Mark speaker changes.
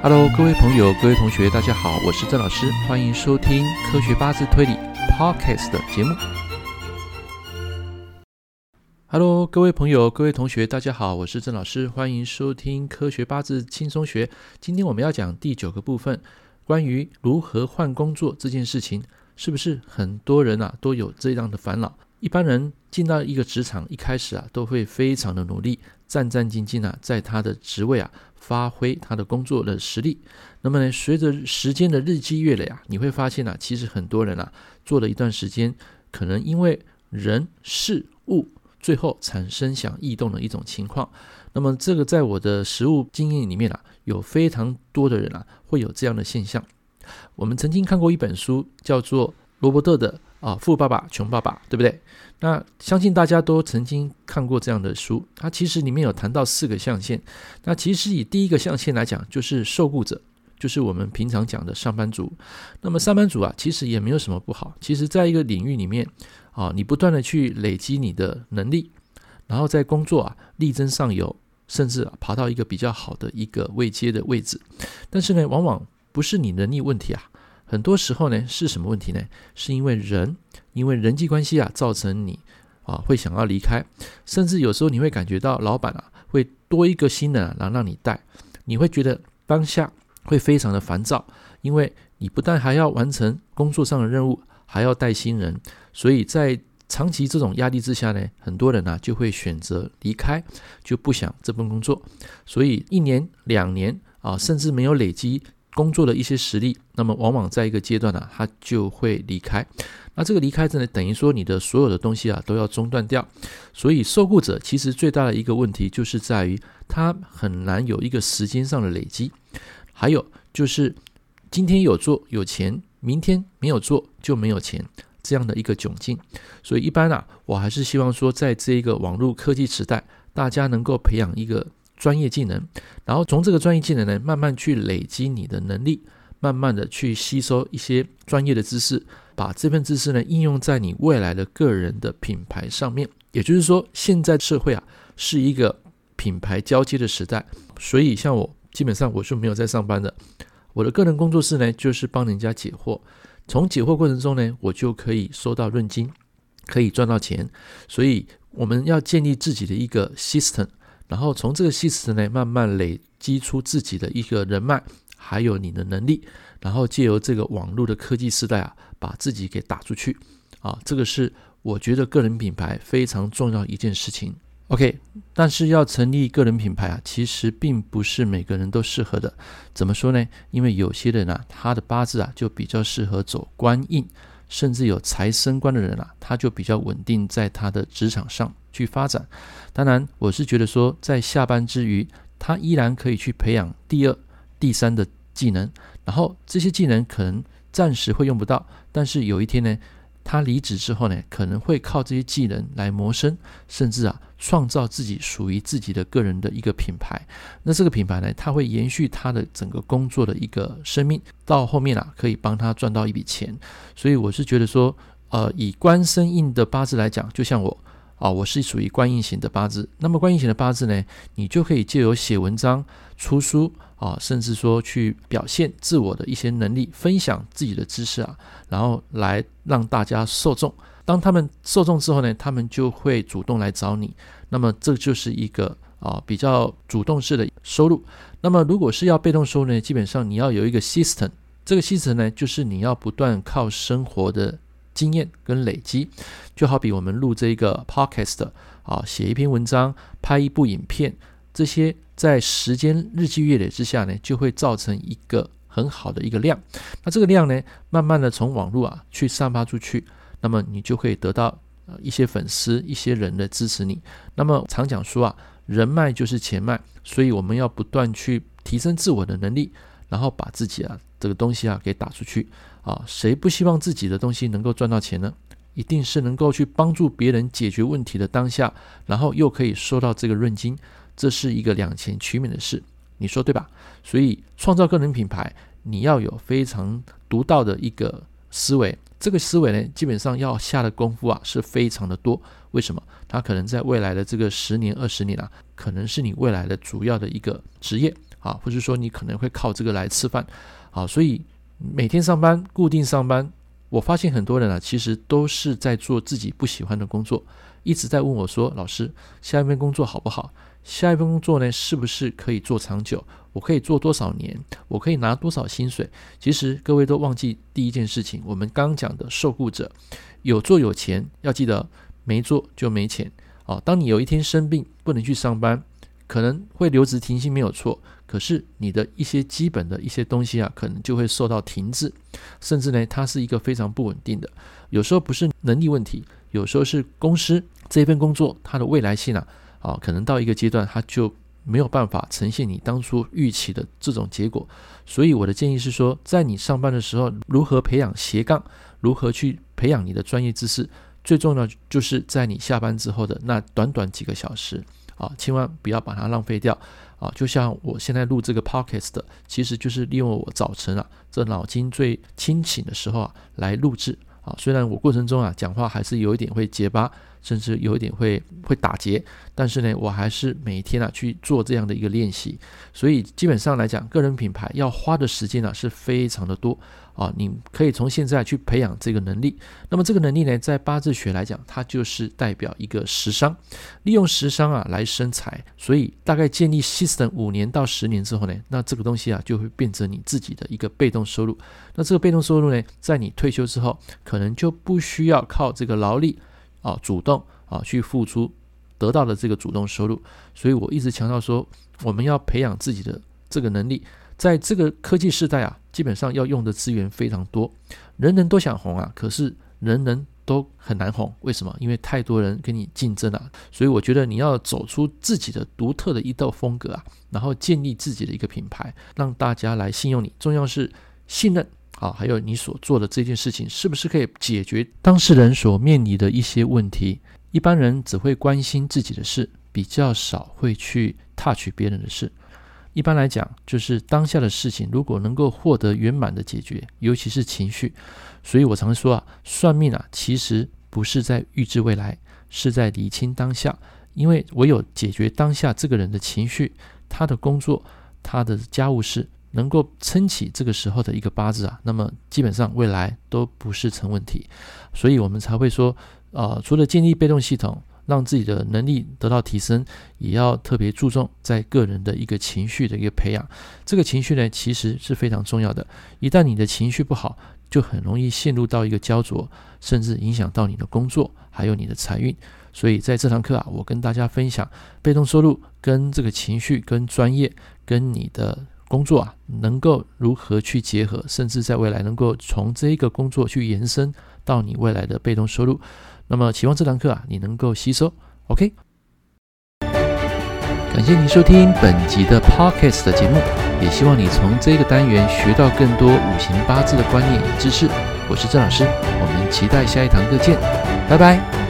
Speaker 1: Hello，各位朋友、各位同学，大家好，我是郑老师，欢迎收听科学八字推理 Podcast 的节目。Hello，各位朋友、各位同学，大家好，我是郑老师，欢迎收听科学八字轻松学。今天我们要讲第九个部分，关于如何换工作这件事情，是不是很多人啊都有这样的烦恼？一般人进到一个职场，一开始啊都会非常的努力，战战兢兢啊，在他的职位啊发挥他的工作的实力。那么呢，随着时间的日积月累啊，你会发现啊，其实很多人啊做了一段时间，可能因为人事物最后产生想异动的一种情况。那么这个在我的实务经验里面啊，有非常多的人啊会有这样的现象。我们曾经看过一本书，叫做罗伯特的。啊，富爸爸穷爸爸，对不对？那相信大家都曾经看过这样的书。它其实里面有谈到四个象限。那其实以第一个象限来讲，就是受雇者，就是我们平常讲的上班族。那么上班族啊，其实也没有什么不好。其实在一个领域里面啊，你不断的去累积你的能力，然后在工作啊力争上游，甚至啊爬到一个比较好的一个位阶的位置。但是呢，往往不是你能力问题啊。很多时候呢，是什么问题呢？是因为人，因为人际关系啊，造成你啊会想要离开，甚至有时候你会感觉到老板啊会多一个新人啊，让你带，你会觉得当下会非常的烦躁，因为你不但还要完成工作上的任务，还要带新人，所以在长期这种压力之下呢，很多人呢就会选择离开，就不想这份工作，所以一年两年啊，甚至没有累积。工作的一些实力，那么往往在一个阶段呢、啊，他就会离开。那这个离开呢，等于说你的所有的东西啊都要中断掉。所以受雇者其实最大的一个问题就是在于他很难有一个时间上的累积，还有就是今天有做有钱，明天没有做就没有钱这样的一个窘境。所以一般啊，我还是希望说，在这一个网络科技时代，大家能够培养一个。专业技能，然后从这个专业技能呢，慢慢去累积你的能力，慢慢的去吸收一些专业的知识，把这份知识呢应用在你未来的个人的品牌上面。也就是说，现在社会啊是一个品牌交接的时代，所以像我基本上我是没有在上班的，我的个人工作室呢就是帮人家解惑，从解惑过程中呢，我就可以收到润金，可以赚到钱，所以我们要建立自己的一个 system。然后从这个系统呢，慢慢累积出自己的一个人脉，还有你的能力，然后借由这个网络的科技时代啊，把自己给打出去啊，这个是我觉得个人品牌非常重要一件事情。OK，但是要成立个人品牌啊，其实并不是每个人都适合的。怎么说呢？因为有些人啊，他的八字啊就比较适合走官印。甚至有财升官的人啊，他就比较稳定在他的职场上去发展。当然，我是觉得说，在下班之余，他依然可以去培养第二、第三的技能。然后这些技能可能暂时会用不到，但是有一天呢，他离职之后呢，可能会靠这些技能来谋生，甚至啊。创造自己属于自己的个人的一个品牌，那这个品牌呢，它会延续他的整个工作的一个生命，到后面啊，可以帮他赚到一笔钱。所以我是觉得说，呃，以官生印的八字来讲，就像我啊，我是属于官印型的八字。那么官印型的八字呢，你就可以借由写文章、出书啊，甚至说去表现自我的一些能力，分享自己的知识啊，然后来让大家受众。当他们受众之后呢，他们就会主动来找你。那么这就是一个啊比较主动式的收入。那么如果是要被动收入呢，基本上你要有一个 system。这个 system 呢，就是你要不断靠生活的经验跟累积。就好比我们录这一个 podcast 啊，写一篇文章，拍一部影片，这些在时间日积月累之下呢，就会造成一个很好的一个量。那这个量呢，慢慢的从网络啊去散发出去。那么你就可以得到一些粉丝、一些人的支持你。那么常讲说啊，人脉就是钱脉，所以我们要不断去提升自我的能力，然后把自己啊这个东西啊给打出去啊。谁不希望自己的东西能够赚到钱呢？一定是能够去帮助别人解决问题的当下，然后又可以收到这个润金，这是一个两全其美的事，你说对吧？所以创造个人品牌，你要有非常独到的一个思维。这个思维呢，基本上要下的功夫啊，是非常的多。为什么？它可能在未来的这个十年、二十年啊，可能是你未来的主要的一个职业啊，或者说你可能会靠这个来吃饭，啊，所以每天上班固定上班，我发现很多人啊，其实都是在做自己不喜欢的工作，一直在问我说：“老师，下一份工作好不好？下一份工作呢，是不是可以做长久？我可以做多少年？我可以拿多少薪水？”其实各位都忘记第一件事情，我们刚讲的受雇者有做有钱，要记得没做就没钱啊。当你有一天生病不能去上班，可能会留职停薪没有错，可是你的一些基本的一些东西啊，可能就会受到停滞，甚至呢，它是一个非常不稳定的。有时候不是能力问题，有时候是公司这份工作它的未来性啊，啊，可能到一个阶段它就没有办法呈现你当初预期的这种结果。所以我的建议是说，在你上班的时候，如何培养斜杠，如何去培养你的专业知识，最重要就是在你下班之后的那短短几个小时。啊，千万不要把它浪费掉啊！就像我现在录这个 podcast 的，其实就是利用我早晨啊，这脑筋最清醒的时候啊，来录制啊。虽然我过程中啊，讲话还是有一点会结巴，甚至有一点会会打结，但是呢，我还是每天啊去做这样的一个练习。所以基本上来讲，个人品牌要花的时间呢，是非常的多。啊，你可以从现在去培养这个能力。那么这个能力呢，在八字学来讲，它就是代表一个食伤，利用食伤啊来生财。所以大概建立 system 五年到十年之后呢，那这个东西啊就会变成你自己的一个被动收入。那这个被动收入呢，在你退休之后，可能就不需要靠这个劳力啊主动啊去付出得到的这个主动收入。所以我一直强调说，我们要培养自己的这个能力。在这个科技时代啊，基本上要用的资源非常多，人人都想红啊，可是人人都很难红。为什么？因为太多人跟你竞争啊。所以我觉得你要走出自己的独特的一道风格啊，然后建立自己的一个品牌，让大家来信用你。重要是信任啊，还有你所做的这件事情是不是可以解决当事人所面临的一些问题。一般人只会关心自己的事，比较少会去 touch 别人的事。一般来讲，就是当下的事情，如果能够获得圆满的解决，尤其是情绪，所以我常说啊，算命啊，其实不是在预知未来，是在理清当下。因为唯有解决当下这个人的情绪，他的工作，他的家务事，能够撑起这个时候的一个八字啊，那么基本上未来都不是成问题。所以我们才会说，呃，除了建立被动系统。让自己的能力得到提升，也要特别注重在个人的一个情绪的一个培养。这个情绪呢，其实是非常重要的。一旦你的情绪不好，就很容易陷入到一个焦灼，甚至影响到你的工作，还有你的财运。所以在这堂课啊，我跟大家分享被动收入跟这个情绪、跟专业、跟你的工作啊，能够如何去结合，甚至在未来能够从这一个工作去延伸到你未来的被动收入。那么，期望这堂课啊，你能够吸收。OK，感谢您收听本集的 Podcast 的节目，也希望你从这个单元学到更多五行八字的观念与知识。我是郑老师，我们期待下一堂课见，拜拜。